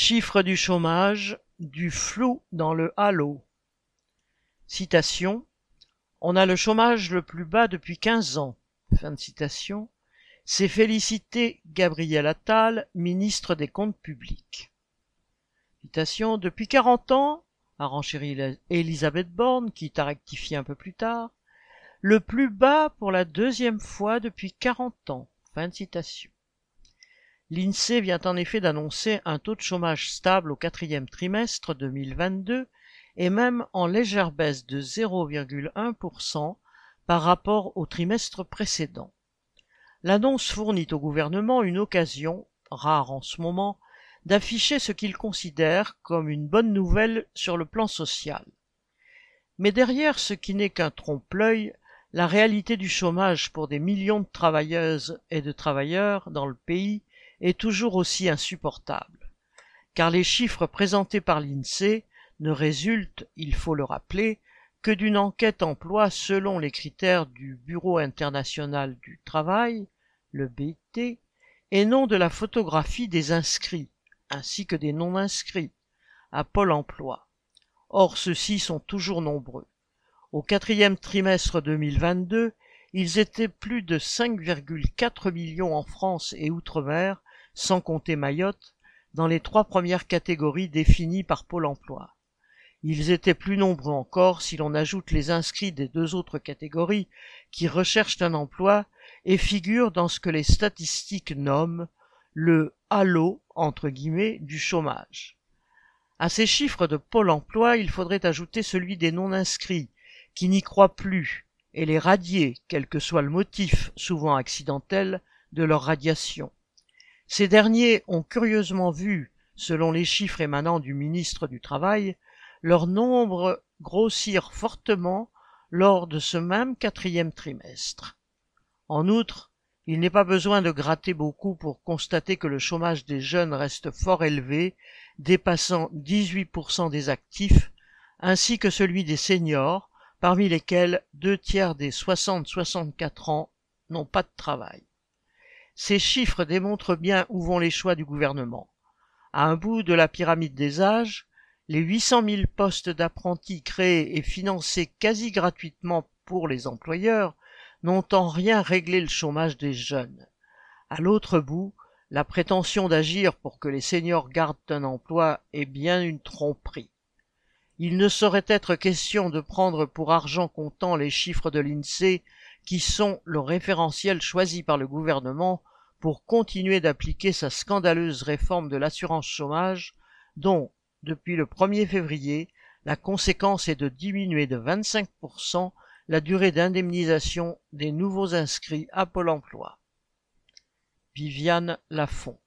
Chiffre du chômage, du flou dans le halo. Citation. On a le chômage le plus bas depuis quinze ans. Fin de citation. C'est félicité Gabriel Attal, ministre des Comptes publics. Citation. Depuis quarante ans, a renchéri Elisabeth Borne, quitte à rectifier un peu plus tard, le plus bas pour la deuxième fois depuis quarante ans. Fin de citation. L'INSEE vient en effet d'annoncer un taux de chômage stable au quatrième trimestre 2022 et même en légère baisse de 0,1% par rapport au trimestre précédent. L'annonce fournit au gouvernement une occasion, rare en ce moment, d'afficher ce qu'il considère comme une bonne nouvelle sur le plan social. Mais derrière ce qui n'est qu'un trompe-l'œil, la réalité du chômage pour des millions de travailleuses et de travailleurs dans le pays est toujours aussi insupportable, car les chiffres présentés par l'INSEE ne résultent, il faut le rappeler, que d'une enquête emploi selon les critères du Bureau international du travail, le BIT, et non de la photographie des inscrits, ainsi que des non-inscrits, à Pôle emploi. Or ceux-ci sont toujours nombreux. Au quatrième trimestre 2022, ils étaient plus de 5,4 millions en France et Outre-mer sans compter Mayotte, dans les trois premières catégories définies par Pôle emploi. Ils étaient plus nombreux encore si l'on ajoute les inscrits des deux autres catégories qui recherchent un emploi et figurent dans ce que les statistiques nomment le halo entre guillemets du chômage. À ces chiffres de Pôle emploi, il faudrait ajouter celui des non-inscrits, qui n'y croient plus, et les radier, quel que soit le motif, souvent accidentel, de leur radiation. Ces derniers ont curieusement vu, selon les chiffres émanant du ministre du Travail, leur nombre grossir fortement lors de ce même quatrième trimestre. En outre, il n'est pas besoin de gratter beaucoup pour constater que le chômage des jeunes reste fort élevé, dépassant 18% des actifs, ainsi que celui des seniors, parmi lesquels deux tiers des 60-64 ans n'ont pas de travail. Ces chiffres démontrent bien où vont les choix du gouvernement. À un bout de la pyramide des âges, les 800 000 postes d'apprentis créés et financés quasi gratuitement pour les employeurs n'ont en rien réglé le chômage des jeunes. À l'autre bout, la prétention d'agir pour que les seniors gardent un emploi est bien une tromperie. Il ne saurait être question de prendre pour argent comptant les chiffres de l'INSEE qui sont le référentiel choisi par le gouvernement pour continuer d'appliquer sa scandaleuse réforme de l'assurance chômage dont, depuis le 1er février, la conséquence est de diminuer de 25% la durée d'indemnisation des nouveaux inscrits à Pôle emploi. Viviane Lafont